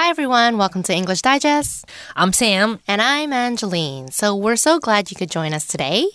Hi, everyone. Welcome to English Digest. I'm Sam. And I'm Angeline. So we're so glad you could join us today.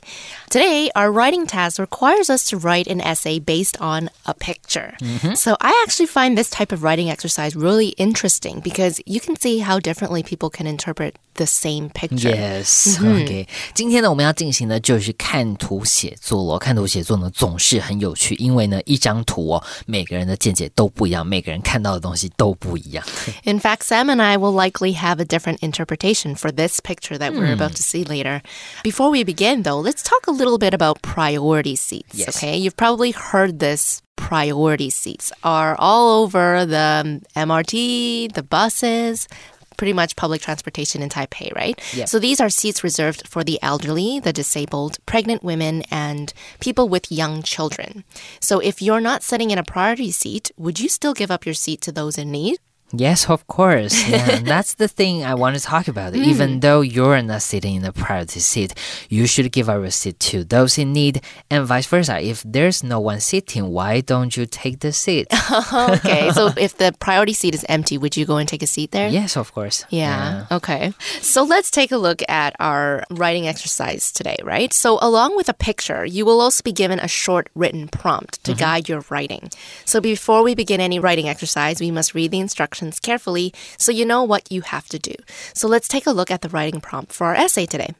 Today, our writing task requires us to write an essay based on a picture. Mm-hmm. So I actually find this type of writing exercise really interesting because you can see how differently people can interpret the same picture. Yes. OK，今天呢，我们要进行的就是看图写作咯。看图写作呢，总是很有趣，因为呢，一张图哦，每个人的见解都不一样，每个人看到的东西都不一样。 In fact, Sam and I will likely have a different interpretation for this picture that we're Hmm. about to see later. Before we begin, though, let's talk a little bit about priority seats. Yes. Okay, you've probably heard this. Priority seats are all over the MRT, the buses, pretty much public transportation in Taipei, right? Yeah. So these are seats reserved for the elderly, the disabled, pregnant women, and people with young children. So if you're not sitting in a priority seat, would you still give up your seat to those in need? Yes, of course. Yeah, that's the thing I want to talk about. Hmm. Even though you're not sitting in the priority seat, you should give your seat to those in need, and vice versa. If there's no one sitting, why don't you take the seat? okay, so if the priority seat is empty, would you go and take a seat there? yes, of course. Yeah. Okay. So let's take a look at our writing exercise today, right? So, along with a picture, you will also be given a short written prompt to mm-hmm. guide your writing. So, before we begin any writing exercise, we must read the instructions carefully so you know what you have to do. So, let's take a look at the writing prompt for our essay today.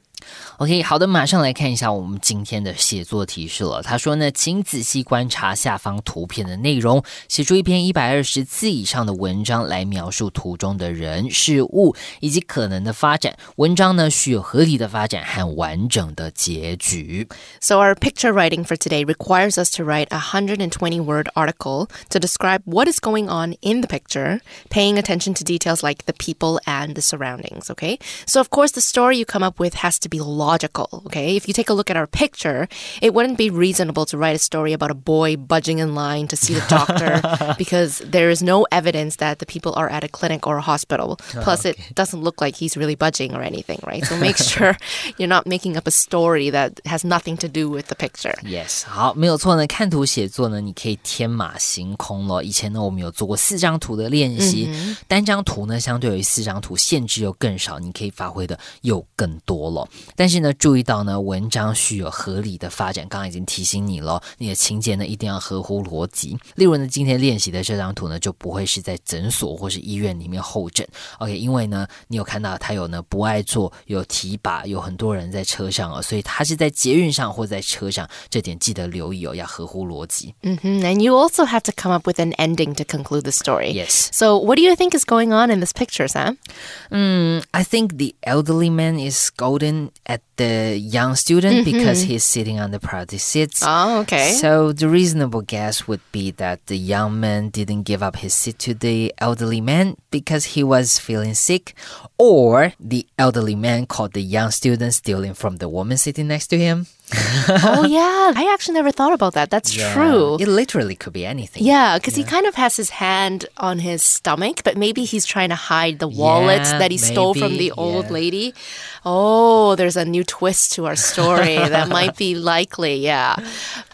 OK，好的，马上来看一下我们今天的写作提示了。他说呢，请仔细观察下方图片的内容，写出一篇一百二十字以上的文章来描述图中的人、事物以及可能的发展。文章呢，需有合理的发展和完整的结局。 So, our picture writing for today requires us to write a 120 word article to describe what is going on in the picture, paying attention to details like the people and the surroundings, okay? So, of course, the story you come up with has to be logical, okay? If you take a look at our picture, it wouldn't be reasonable to write a story about a boy budging in line to see the doctor because there is no evidence that the people are at a clinic or a hospital. Plus, it doesn't look like he's really budging or anything, right? So, make sure you're not making up a story that has nothing to do with the picture. Yes，好，没有错呢。看图写作呢，你可以天马行空了。以前呢，我们有做过四张图的练习，单张图呢，相对于四张图限制又更少，你可以发挥的又更多了。 但是呢，注意到呢，文章需有合理的发展。刚刚已经提醒你了，你的情节呢一定要合乎逻辑。例如呢，今天练习的这张图呢，就不会是在诊所或是医院里面候诊。OK，因为呢，你有看到他有呢博爱座，有提拔，有很多人在车上哦，所以他是在捷运上或在车上，这点记得留意哦，要合乎逻辑。嗯哼、mm-hmm.，And you also have to come up with an ending to conclude the story. Yes. So what do you think is going on in this picture, Sam? Mm, I think the elderly man is golden at the young student mm-hmm. because he's sitting on the priority seats. Oh, okay. So the reasonable guess would be that the young man didn't give up his seat to the elderly man because he was feeling sick, or the elderly man caught the young student stealing from the woman sitting next to him. oh, yeah. I actually never thought about that. That's true. It literally could be anything. Yeah, because he kind of has his hand on his stomach, but maybe he's trying to hide the wallet Yeah, that he stole from the old yeah. lady. Oh, there's a new twist to our story. that might be likely, yeah.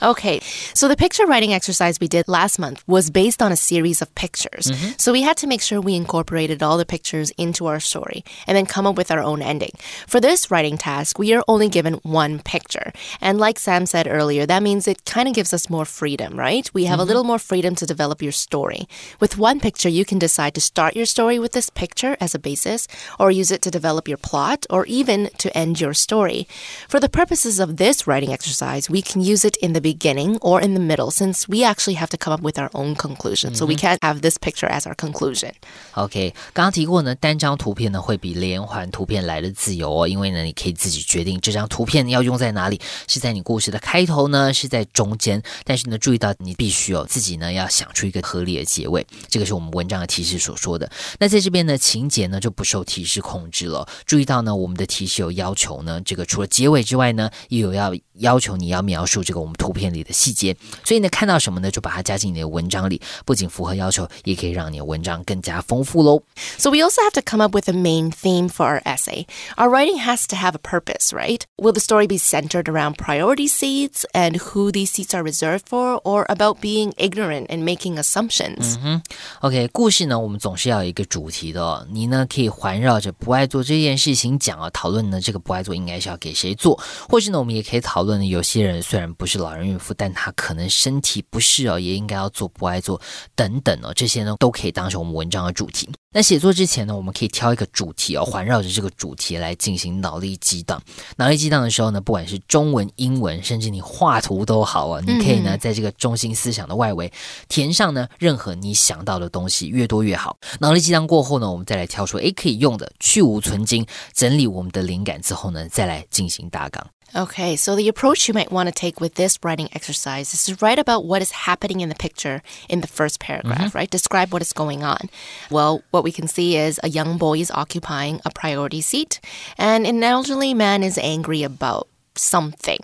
Okay, so the picture writing exercise we did last month was based on a series of pictures. Mm-hmm. So we had to make sure we incorporated all the pictures into our story and then come up with our own ending. For this writing task, we are only given one picture. And like Sam said earlier, that means it kind of gives us more freedom, right? We have a little more freedom to develop your story. With one picture, you can decide to start your story with this picture as a basis, or use it to develop your plot, or even to end your story. For the purposes of this writing exercise, we can use it in the beginning or in the middle, since we actually have to come up with our own conclusion. So we can't have this picture as our conclusion. OK，刚刚提过呢，单张图片呢会比连环图片来的自由哦，因为呢你可以自己决定这张图片要用在哪里， 是在你故事的开头呢，是在中间。但是呢，注意到你必须哦自己呢要想出一个合理的结尾，这个是我们文章的提示所说的。那在这边呢，情节呢就不受提示控制了。注意到呢，我们的提示有要求呢，这个除了结尾之外呢，也有要要求你要描述这个我们图片里的细节。所以呢，看到什么呢，就把它加进你的文章里，不仅符合要求，也可以让你的文章更加丰富喽。 So we also have to come up with a main theme for our essay. Our writing has to have a purpose, right? Will the story be centered around around priority seats and who these seats are reserved for, or about being ignorant and making assumptions. 嗯哼，OK，故事呢，我们总是要有一个主题的、哦。你呢，可以环绕着博爱座这件事情讲啊，讨论呢这个博爱座应该是要给谁做，或是呢，我们也可以讨论呢，有些人虽然不是老人孕妇，但他可能身体不适哦，也应该要做博爱座等等哦，这些呢都可以当成我们文章的主题。那写作之前呢，我们可以挑一个主题哦，环绕着这个主题来进行脑力激荡。脑力激荡的时候呢，不管是中文、英文，甚至你画图都好啊，你可以呢在这个中心思想的外围填上呢任何你想到的东西，越多越好。脑力激荡过后呢，我们再来挑出诶可以用的，去无存精，整理我们的灵感之后呢，再来进行大纲。Okay, so the approach you might want to take with this writing exercise is to write about what is happening in the picture in the first paragraph, mm-hmm. right? Describe what is going on. Well, what we can see is a young boy is occupying a priority seat, and an elderly man is angry about something.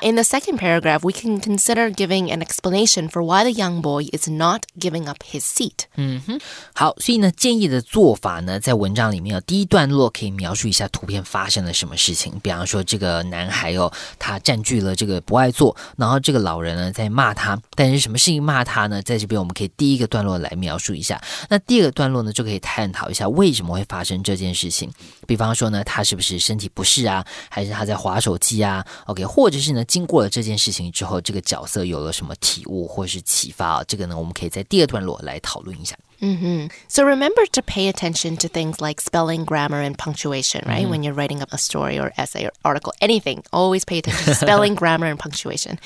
In the second paragraph, we can consider giving an explanation for why the young boy is not giving up his seat. 嗯哼，好，所以呢，建议的做法呢，在文章里面有第一段落可以描述一下图片发生了什么事情，比方说这个男孩哦，他占据了这个博爱座，然后这个老人呢在骂他，但是什么事情骂他呢？在这边我们可以第一个段落来描述一下，那第二个段落呢就可以探讨一下为什么会发生这件事情，比方说呢，他是不是身体不适啊，还是他在划手机？呀？OK，或者是呢，经过了这件事情之后，这个角色有了什么体悟或是启发啊？这个呢，我们可以在第二段落来讨论一下。Mm-hmm. So remember to pay attention to things like spelling, grammar, and punctuation, right? Mm-hmm. When you're writing up a story or essay or article, anything, always pay attention to spelling, grammar, and punctuation.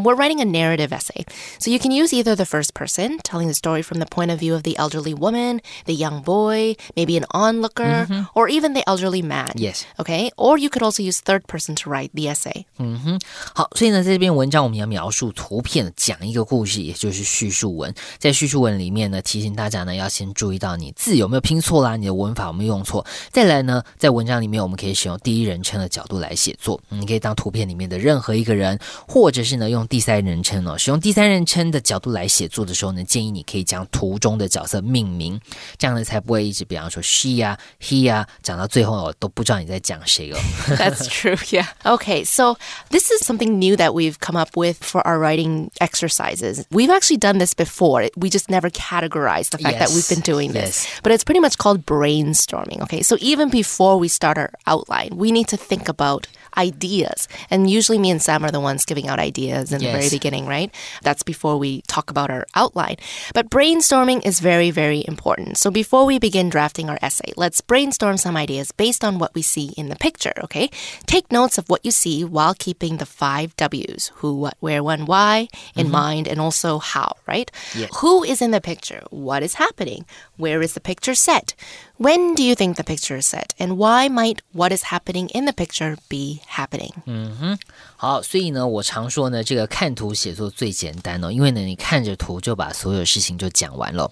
We're writing a narrative essay. So you can use either the first person, telling the story from the point of view of the elderly woman, the young boy, maybe an onlooker, mm-hmm. or even the elderly man. Yes. Okay? Or you could also use third person to write the essay. 嗯哼，好，所以呢，在这篇文章我们要描述图片，讲一个故事，也就是叙述文。在叙述文里面呢，提醒大家。 呢，要先注意到你字有没有拼错啦，你的文法有没有用错。再来呢，在文章里面，我们可以使用第一人称的角度来写作。你可以当图片里面的任何一个人，或者是呢用第三人称哦。使用第三人称的角度来写作的时候呢，建议你可以将图中的角色命名，这样呢才不会一直，比方说 she 啊，he 啊，讲到最后哦都不知道你在讲谁哦。That's true, yeah. Okay, so this is something new that we've come up with for our writing exercises. We've actually done this before. We just never categorized the fact yes. that we've been doing this. Yes. But it's pretty much called brainstorming. Okay. So even before we start our outline, we need to think about ideas. And usually me and Sam are the ones giving out ideas in yes. the very beginning, right? That's before we talk about our outline. But brainstorming is very, very important. So before we begin drafting our essay, let's brainstorm some ideas based on what we see in the picture, okay? Take notes of what you see while keeping the five W's who, what, where, when, why in mm-hmm. mind and also how, right? Who is in the picture? What is happening? Where is the picture set? When do you think the picture is set? And why might what is happening in the picture be happening? 嗯哼，好，所以呢，我常说呢，这个看图写作最简单哦，因为呢，你看着图就把所有事情就讲完了。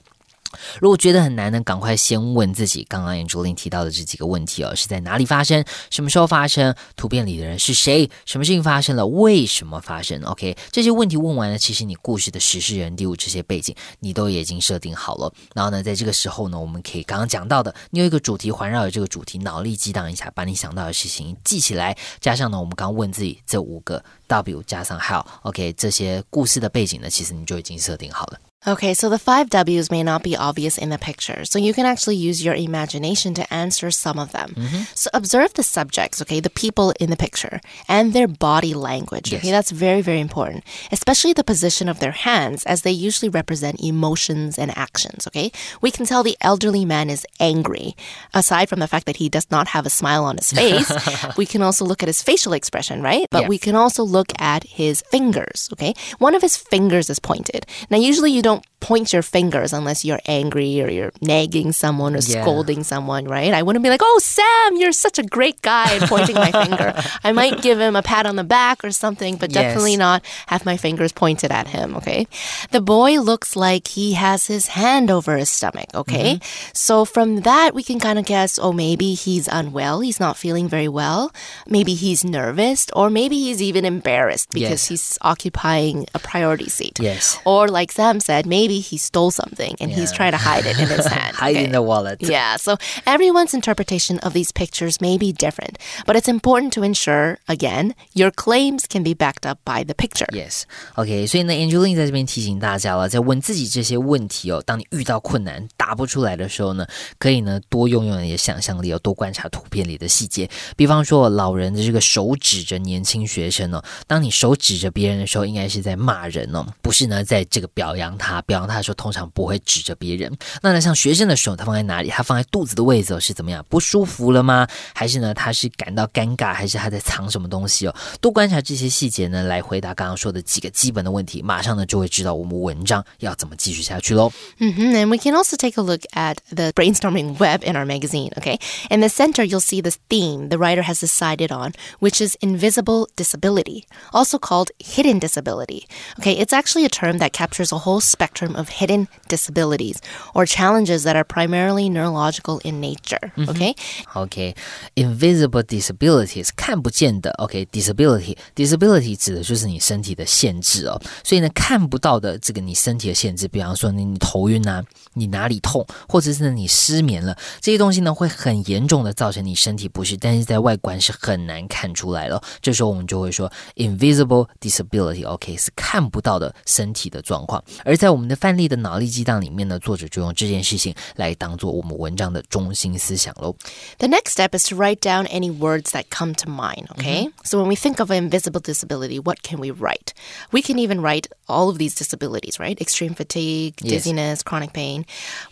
如果觉得很难呢，赶快先问自己，刚刚 Angeline 提到的这几个问题哦，是在哪里发生？什么时候发生？图片里的人是谁？什么事情发生了？为什么发生？OK，这些问题问完了，其实你故事的实事人地物这些背景你都已经设定好了。然后呢，在这个时候呢，我们可以刚刚讲到的，你有一个主题环绕着这个主题，脑力激荡一下，把你想到的事情记起来，加上呢，我们刚问自己这五个 W 加上 How，OK，这些故事的背景呢，其实你就已经设定好了。Okay, so the five W's may not be obvious in the picture, so you can actually use your imagination to answer some of them. Mm-hmm. So observe the subjects, okay, the people in the picture, and their body language. Yes. Okay, that's very, very important, especially the position of their hands, as they usually represent emotions and actions. Okay, we can tell the elderly man is angry. Aside from the fact that he does not have a smile on his face, we can also look at his facial expression, right? But we can also look at his fingers. Okay, one of his fingers is pointed. Now, usually you don't don't point your fingers unless you're angry or you're nagging someone or yeah. scolding someone, right? I wouldn't be like, oh, Sam, you're such a great guy, pointing my finger. I might give him a pat on the back or something, but yes. definitely not have my fingers pointed at him, okay? The boy looks like he has his hand over his stomach, okay? Mm-hmm. So from that, we can kind of guess, oh, maybe he's unwell, he's not feeling very well. Maybe he's nervous, or maybe he's even embarrassed because yes. he's occupying a priority seat. Yes. Or like Sam said, maybe maybe he stole something and he's Yeah. trying to hide it in his hand. Hide okay? in the wallet. Yeah, so everyone's interpretation of these pictures may be different, but it's important to ensure, again, your claims can be backed up by the picture. Yes，OK，、所以呢，Angeline 在这边提醒大家了，在问自己这些问题哦，当你遇到困难答不出来的时候呢，可以呢多用用你的想象力哦，多观察图片里的细节。比方说，老人的这个手指着年轻学生哦，当你手指着别人的时候，应该是在骂人哦，不是呢在这个表扬他。表 扬他的时候，通常不会指着别人。那呢，像学生的手，他放在哪里？他放在肚子的位置哦，是怎么样？不舒服了吗？还是呢，他是感到尴尬，还是他在藏什么东西哦？多观察这些细节呢，来回答刚刚说的几个基本的问题，马上呢就会知道我们文章要怎么继续下去喽。 hmm And we can also take a look at the brainstorming web in our magazine, okay? In the center, you'll see this theme the writer has decided on, which is invisible disability, also called hidden disability. Okay, it's actually a term that captures a whole spectrum of hidden disabilities or challenges that are primarily neurological in nature, okay? OK，invisible、disability 是看不见的。OK，disability，disability 指的就是你身体的限制哦。所以呢，看不到的这个你身体的限制，比方说你你头晕啊，你哪里痛，或者是呢你失眠了，这些东西呢会很严重的造成你身体不适，但是在外观是很难看出来了。这时候我们就会说 invisible disability，OK、是看不到的身体的状况。而在我们的 范例的脑力激荡里面呢，作者就用这件事情来当做我们文章的中心思想喽。 The next step is to write down any words that come to mind, okay? So when we think of an invisible disability, what can we write? We can even write all of these disabilities, right? Extreme fatigue, Yes. dizziness, chronic pain.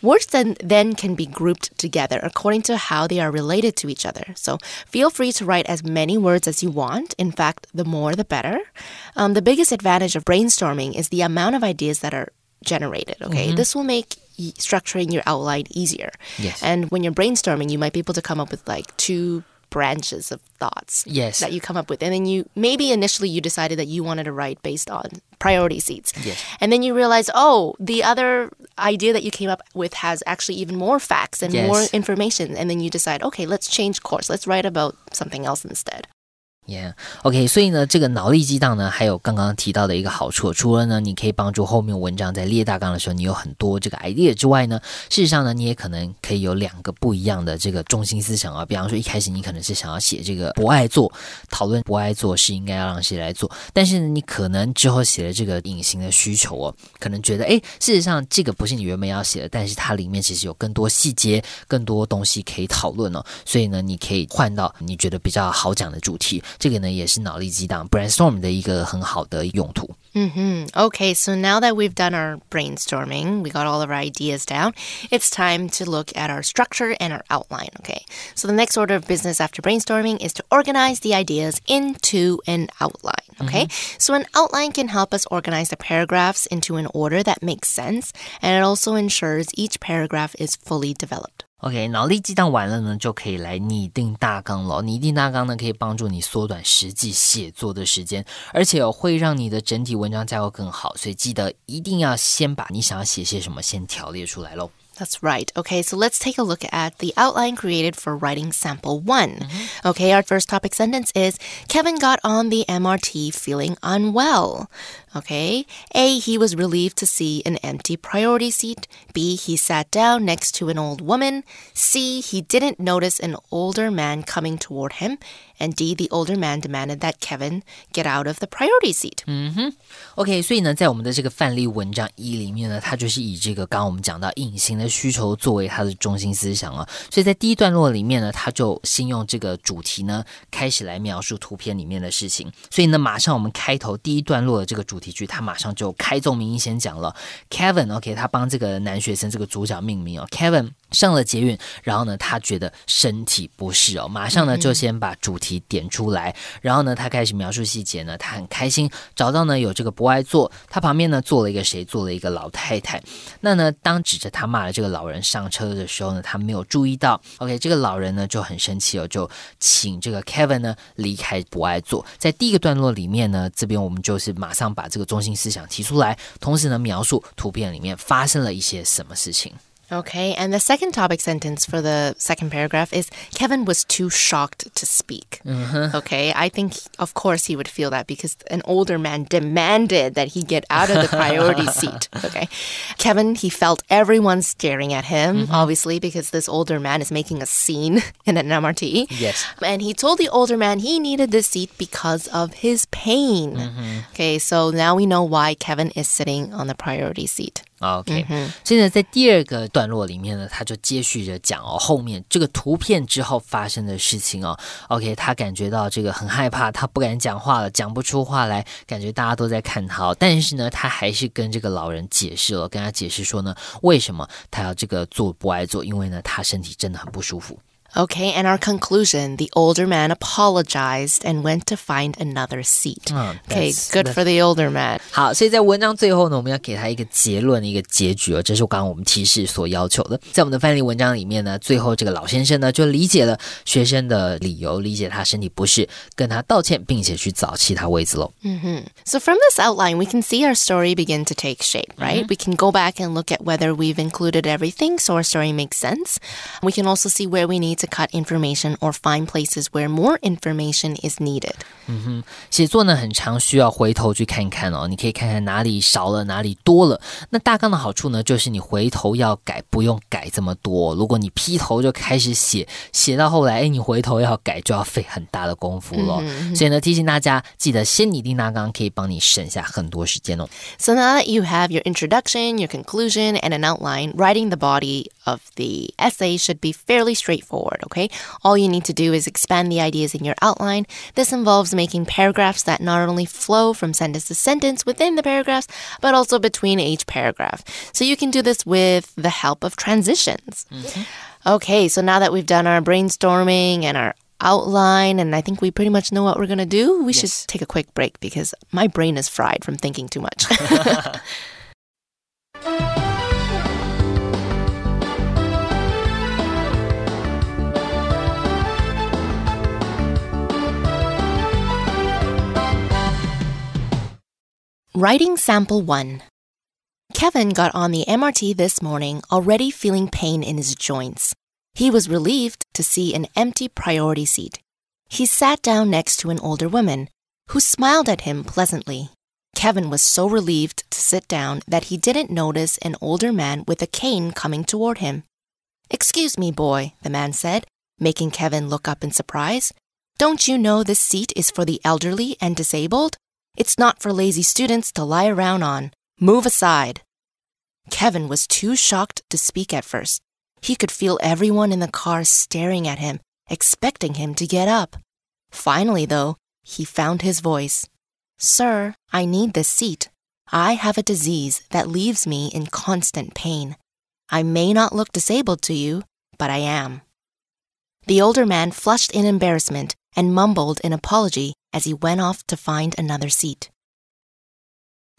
Words then, then can be grouped together according to how they are related to each other. So feel free to write as many words as you want. In fact, the more the better. Um, the biggest advantage of brainstorming is the amount of ideas that are generated, okay? Mm-hmm. This will make structuring your outline easier. Yes. And when you're brainstorming, you might be able to come up with like two branches of thoughts Yes. that you come up with. And then you maybe initially you decided that you wanted to write based on priority seats. Yes. And then you realize, oh, the other idea that you came up with has actually even more facts and more Yes. information. And then you decide, okay, let's change course. Let's write about something else instead. Yeah，OK，、所以呢，这个脑力激荡呢，还有刚刚提到的一个好处，除了呢，你可以帮助后面文章在列大纲的时候，你有很多这个 idea 之外呢，事实上呢，你也可能可以有两个不一样的这个中心思想啊。比方说，一开始你可能是想要写这个不爱做，讨论不爱做是应该要让谁来做，但是呢，你可能之后写了这个隐形的需求哦，可能觉得，诶，事实上这个不是你原本要写的，但是它里面其实有更多细节、更多东西可以讨论哦，所以呢，你可以换到你觉得比较好讲的主题。这个呢，也是脑力激荡 brainstorm 的一个很好的用途。 hmm Okay, so now that we've done our brainstorming, we got all of our ideas down, it's time to look at our structure and our outline. Okay, so the next order of business after brainstorming is to organize the ideas into an outline. Okay, so an outline can help us organize the paragraphs into an order that makes sense, and it also ensures each paragraph is fully developed. OK，脑力激荡完了呢，就可以来拟定大纲了。拟定大纲呢，可以帮助你缩短实际写作的时间，而且哦，会让你的整体文章架构更好。所以记得一定要先把你想要写些什么先条列出来喽。 That's right. Okay, so let's take a look at the outline created for writing sample one. Okay, our first topic sentence is Kevin got on the MRT feeling unwell. Okay, A, he was relieved to see an empty priority seat. B, he sat down next to an old woman. C, he didn't notice an older man coming toward him. And D, the older man demanded that Kevin get out of the priority seat. OK，所以呢，在我们的这个范例文章一里面呢，它就是以这个刚刚我们讲到隐形的需求作为它的中心思想啊。所以在第一段落里面呢，它就先用这个主题呢开始来描述图片里面的事情。所以呢，马上我们开头第一段落的这个主题 句，他马上就开宗明义先讲了 Kevin，OK，、他帮这个男学生这个主角命名哦，Kevin。上了捷运，然后呢，他觉得身体不适哦，马上呢就先把主题点出来，然后呢，他开始描述细节呢，他很开心找到呢有这个不爱坐，他旁边呢坐了一个谁，坐了一个老太太。那呢，当指着他骂了这个老人上车的时候呢，他没有注意到，OK，这个老人呢就很生气哦，就请这个 Kevin 呢离开不爱坐。在第一个段落里面呢，这边我们就是马上把这个中心思想提出来，同时呢描述图片里面发生了一些什么事情。Okay, and the second topic sentence for the second paragraph is Kevin was too shocked to speak. Uh-huh. Okay, I think, of course, he would feel that because an older man demanded that he get out of the priority seat. Okay, Kevin, he felt everyone staring at him, mm-hmm. obviously, because this older man is making a scene in an MRT. Yes. And he told the older man he needed this seat because of his pain. Mm-hmm. Okay, so now we know why Kevin is sitting on the priority seat. OK，、所以呢，在第二个段落里面呢，他就接续着讲哦，后面这个图片之后发生的事情哦。OK，他感觉到这个很害怕，他不敢讲话了，讲不出话来，感觉大家都在看他、哦。但是呢，他还是跟这个老人解释了，跟他解释说呢，为什么他要这个做不爱做，因为呢，他身体真的很不舒服。Okay, and our conclusion the older man apologized and went to find another seat. Oh, okay, that's- good that's- for the older man. 好，所以在文章最后呢，我们要给他一个结论，一个结局哦，这是刚刚我们提示所要求的。在我们的范例文章里面呢，最后这个老先生呢就理解了学生的理由，理解他身体不适，跟他道歉，并且去找其他位子喽。 So, from this outline, we can see our story begin to take shape, right? We can go back and look at whether we've included everything so our story makes sense. We can also see where we need to cut information or find places where more information is needed. 写作呢，很常需要回头去看看哦，你可以看看哪里少了，哪里多了。那大纲的好处呢，就是你回头要改，不用改这么多。如果你劈头就开始写，写到后来，哎，你回头要改，就要费很大的功夫了。所以呢，提醒大家，记得先拟定大纲，可以帮你省下很多时间哦。 So now that you have your introduction, your conclusion, and an outline, writing the body of the essay should be fairly straightforward, okay? All you need to do is expand the ideas in your outline. This involves making paragraphs that not only flow from sentence to sentence within the paragraphs, but also between each paragraph. So you can do this with the help of transitions. Mm-hmm. Okay, so now that we've done our brainstorming and our outline and I think we pretty much know what we're going to do, we should take a quick break because my brain is fried from thinking too much. Writing sample 1. Kevin got on the MRT this morning already feeling pain in his joints. He was relieved to see an empty priority seat. He sat down next to an older woman who smiled at him pleasantly. Kevin was so relieved to sit down that he didn't notice an older man with a cane coming toward him. Excuse me, boy, the man said, making Kevin look up in surprise. Don't you know this seat is for the elderly and disabled? It's not for lazy students to lie around on. Move aside. Kevin was too shocked to speak at first. He could feel everyone in the car staring at him, expecting him to get up. Finally, though, he found his voice. Sir, I need this seat. I have a disease that leaves me in constant pain. I may not look disabled to you, but I am. The older man flushed in embarrassment and mumbled an apology as he went off to find another seat.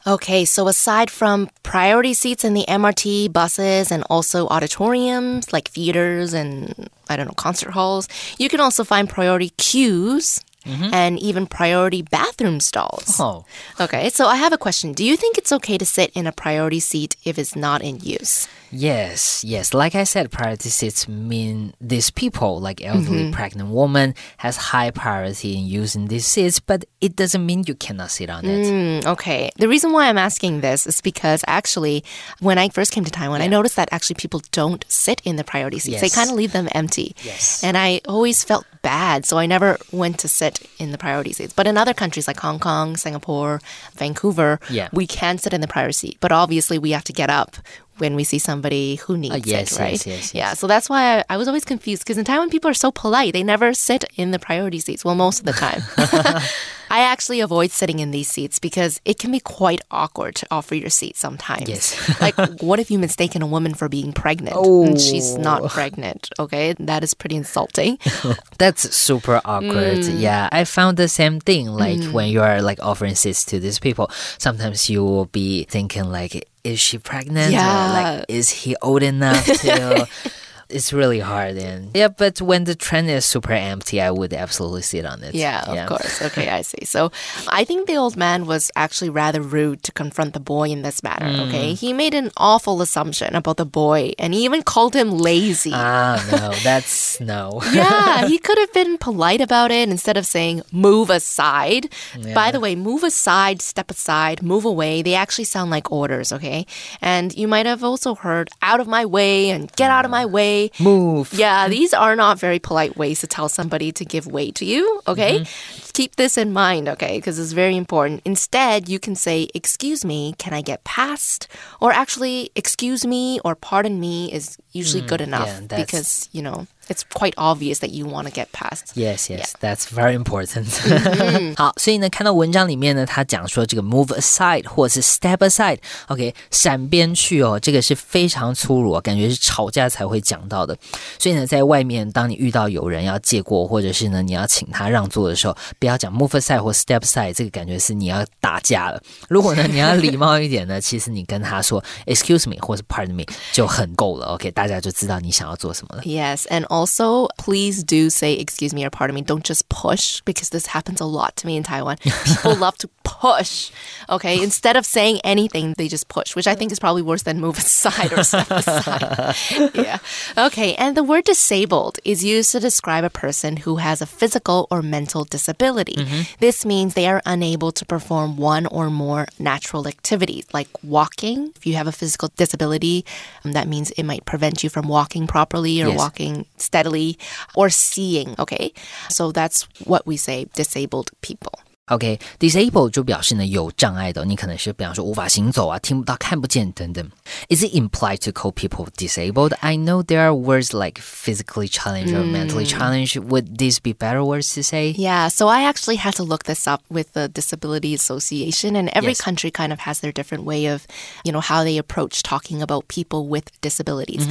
Okay, so aside from priority seats in the MRT, buses, and also auditoriums like theaters and, I don't know, concert halls, you can also find priority queues and even priority bathroom stalls. Oh. Okay, so I have a question. Do you think it's okay to sit in a priority seat if it's not in use? Yes, yes. Like I said, priority seats mean these people, like elderly pregnant woman, has high priority in using these seats, but it doesn't mean you cannot sit on it. Mm, okay. The reason why I'm asking this is because actually, when I first came to Taiwan, I noticed that actually people don't sit in the priority seats. They kind of leave them empty. Yes. And I always felt bad, so I never went to sit in the priority seats. But in other countries like Hong Kong, Singapore, Vancouver, Yeah. we can sit in the priority seat. But obviously, we have to get up when we see somebody who needs Uh, yes, it, right? yes, yes, Yeah. So that's why I, I was always confused because in Taiwan, people are so polite. They never sit in the priority seats. Well, most of the time. I actually avoid sitting in these seats because it can be quite awkward to offer your seat sometimes. Yes. like, what if you mistaken a woman for being pregnant and she's Oh. not pregnant? Okay, that is pretty insulting. That's super awkward. Mm. Yeah, I found the same thing. Like when mm. you are like offering seats to these people, sometimes you will be thinking like, is she pregnant? Or, Yeah. like, is he old enough to? it's really hard. And yeah, but when the train is super empty, I would absolutely sit on it. Yeah, of course. Okay, I see. So I think the old man was actually rather rude to confront the boy in this matter. Mm. Okay, he made an awful assumption about the boy, and he even called him lazy. Ah, no, that's no. yeah, he could have been polite about it instead of saying move aside. By the way, move aside, step aside, move away, they actually sound like orders, okay? And you might have also heard out of my way and get out of my way. Move. Yeah, these are not very polite ways to tell somebody to give way to you, okay? Mm-hmm. Keep this in mind, okay? Because it's very important. Instead, you can say, Excuse me, can I get past? Or actually, excuse me or pardon me is usually mm, good enough yeah, because, you know, it's quite obvious that you want to get past. Yes, yes, that's very important. 好，所以呢，看到文章里面呢，他讲说这个 move aside 或者是 step aside，OK，、闪边去哦，这个是非常粗鲁、哦，感觉是吵架才会讲到的。所以呢，在外面，当你遇到有人要借过，或者是呢你要请他让座的时候，不要讲 move aside 或 step aside，这个感觉是你要打架了。如果呢你要礼貌一点呢，其实你跟他说 excuse me 或是 pardon me 就很够了。OK，大家就知道你想要做什么了。 Yes, and also please do say excuse me or pardon me. Don't just push because this happens a lot to me in Taiwan. People love to push. Okay, instead of saying anything, they just push, which I think is probably worse than move aside or step aside. yeah. Okay, and the word disabled is used to describe a person who has a physical or mental disability. This means they are unable to perform one or more natural activities like walking. If you have a physical disability, um, that means it might prevent you from walking properly or Yes. walking steadily or seeing. Okay, so that's what we say disabled people. OK，disable、就表示呢有障碍的，你可能是比方说无法行走啊、听不到、看不见等等。Is it implied to call people disabled? I know there are words like physically challenged or mentally challenged. Would these be better words to say? Yeah, so I actually had to look this up with the Disability Association, and every Yes. country kind of has their different way of, you know, how they approach talking about people with disabilities.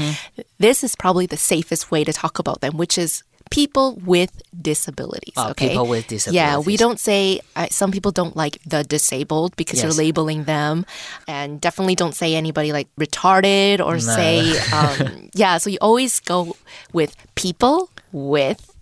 This is probably the safest way to talk about them, which is people with disabilities. Oh, okay, people with disabilities. Yeah, we don't say. Uh, some people don't like the disabled because Yes. you're labeling them, and definitely don't say anybody like retarded or say, um, yeah. So you always go with people with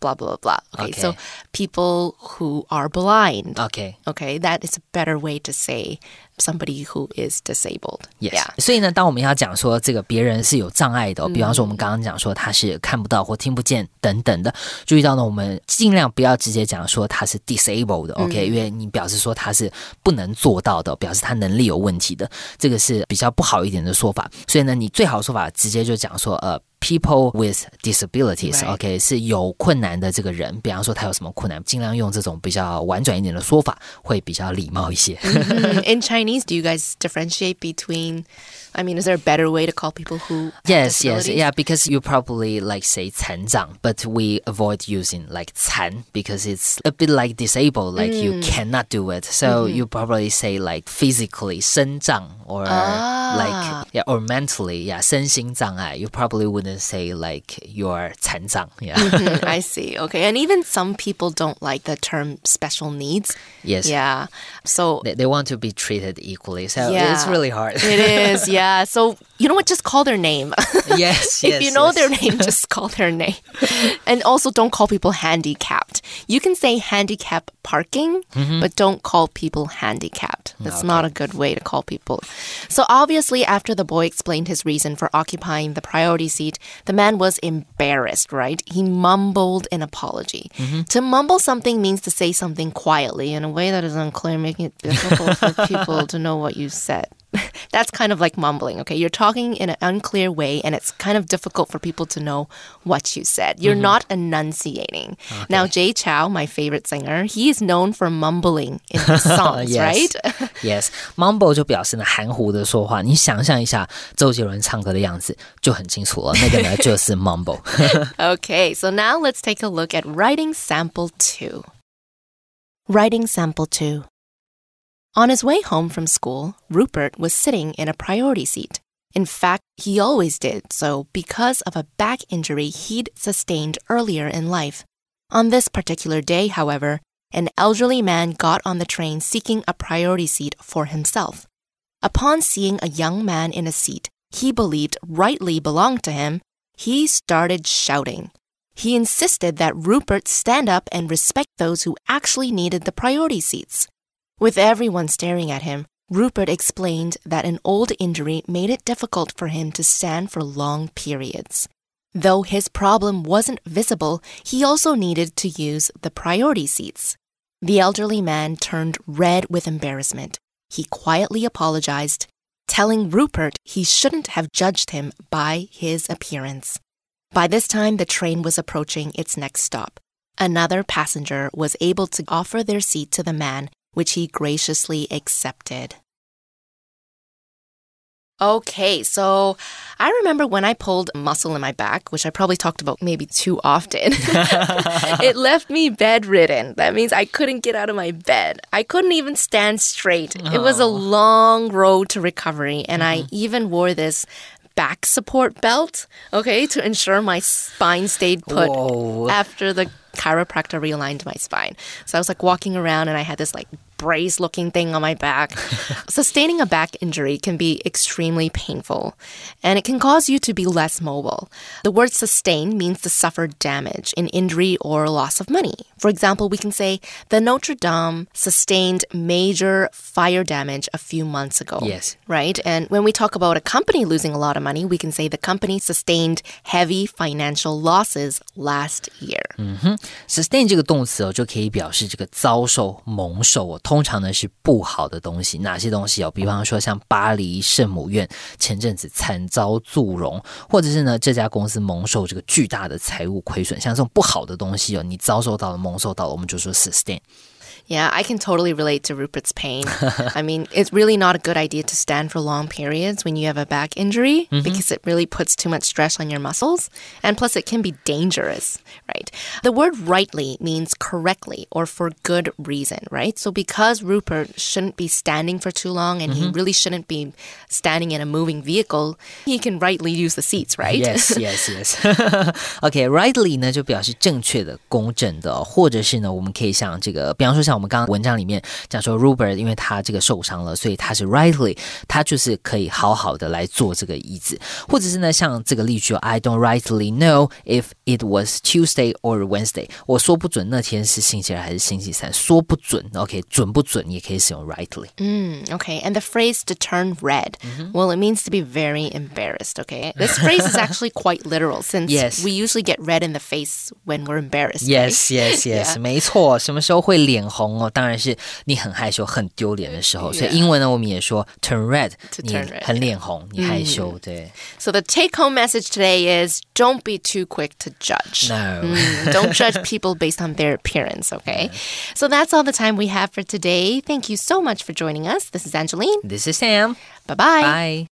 blah blah blah. Okay, so people who are blind. Okay. Okay, that is a better way to say somebody who is disabled. Yes. Yeah. 所以呢，当我们要讲说这个别人是有障碍的哦、比方说我们刚刚讲说他是看不到或听不见等等的，注意到呢，我们尽量不要直接讲说他是 disabled。OK，、因为你表示说他是不能做到的，表示他能力有问题的，这个是比较不好一点的说法。所以呢，你最好的说法直接就讲说呃。People with disabilities, Right. OK，是有困难的这个人，比方说他有什么困难，尽量用这种比较婉转一点的说法，会比较礼貌一些。 Mm, In Chinese, do you guys differentiate between? I mean, is there a better way to call people who? have Yes, yes, disabilities? yeah, because you probably like say 残障, but we avoid using like 残 because it's a bit like disabled, like you cannot do it. So you probably say like physically 身障 or like yeah, or mentally, yeah, 身心障碍. You probably wouldn't say like you're 残障, yeah. Mm, I see. Okay. And even some people don't like the term special needs. yes. Yeah. So They, they want to be treated equally. So Yeah. it's really hard. it is. Yeah. So you know what? Just call their name. yes, yes. if you know yes. their name, just call their name. and also don't call people handicapped. You can say handicap parking, Mm-hmm. but don't call people handicapped. That's not a good way to call people. So obviously, after the boy explained his reason for occupying the priority seat, the man was embarrassed, right? He mumbled an apology. Mm-hmm. To mumble something means to say something quietly in a way that is unclear, making it difficult for people to know what you said. that's kind of like mumbling, okay? You're talking in an unclear way and it's kind of difficult for people to know what you said. You're mm-hmm. not enunciating. Okay. Now, Jay Chou, my favorite singer, he is known for mumbling in his songs, yes. right? yes. Mumble okay, so now let's take a look at writing sample 2. Writing sample 2. On his way home from school, Rupert was sitting in a priority seat. In fact, he always did so because of a back injury he'd sustained earlier in life. On this particular day, however, an elderly man got on the train seeking a priority seat for himself. Upon seeing a young man in a seat he believed rightly belonged to him, he started shouting. He insisted that Rupert stand up and respect those who actually needed the priority seats. With everyone staring at him, Rupert explained that an old injury made it difficult for him to stand for long periods. Though his problem wasn't visible, he also needed to use the priority seats. The elderly man turned red with embarrassment. He quietly apologized, telling Rupert he shouldn't have judged him by his appearance. By this time, the train was approaching its next stop. Another passenger was able to offer their seat to the man, which he graciously accepted. Okay, so I remember when I pulled a muscle in my back, which I probably talked about maybe too often. it left me bedridden. That means I couldn't get out of my bed. I couldn't even stand straight. Oh. It was a long road to recovery, and mm-hmm. I even wore this back support belt, okay, to ensure my spine stayed put Whoa. after the chiropractor realigned my spine. So I was like walking around and I had this like brace looking thing on my back. Sustaining a back injury can be extremely painful and it can cause you to be less mobile. The word sustain means to suffer damage, an injury, or loss of money. For example, we can say the Notre Dame sustained major fire damage a few months ago. Yes. Right? And when we talk about a company losing a lot of money, we can say the company sustained heavy financial losses last year. Mm-hmm. Sustain 这个动词哦，就可以表示这个遭受、蒙受哦。 通常呢是不好的东西，哪些东西哦？比方说像巴黎圣母院前阵子惨遭祝融，或者是呢这家公司蒙受这个巨大的财务亏损，像这种不好的东西哦，你遭受到了、蒙受到了，我们就说 sustain。Yeah, I can totally relate to Rupert's pain. I mean, it's really not a good idea to stand for long periods when you have a back injury mm-hmm. because it really puts too much stress on your muscles. And plus, it can be dangerous, right? The word rightly means correctly or for good reason, right? So, because Rupert shouldn't be standing for too long and mm-hmm. he really shouldn't be standing in a moving vehicle, he can rightly use the seats, right? Yes, yes, yes. okay, rightly 呢就表示正确的、公正的，或者是呢，我们可以像这个，比方说像。 我们刚刚文章里面讲说，Rupert 因为他这个受伤了，所以他是 rightly，他就是可以好好的来做这个椅子，或者是呢像这个例句，I don't rightly know if it was Tuesday or Wednesday，我说不准那天是星期二还是星期三，说不准，OK，准不准也可以使用 rightly。嗯，OK，and the phrase to turn red, well it means to be very embarrassed. Okay, this phrase is actually quite literal since yes. we usually get red in the face when we're embarrassed. Yes, yes, yes，没错，什么时候会脸红？哦，当然是你很害羞、很丢脸的时候。所以英文呢，我们也说 turn red，你很脸红，你害羞。对。So the take-home message today is don't be too quick to judge. No, don't judge people based on their appearance. Okay. So that's all the time we have for today. Thank you so much for joining us. This is Angeline. This is Sam. Bye-bye. Bye.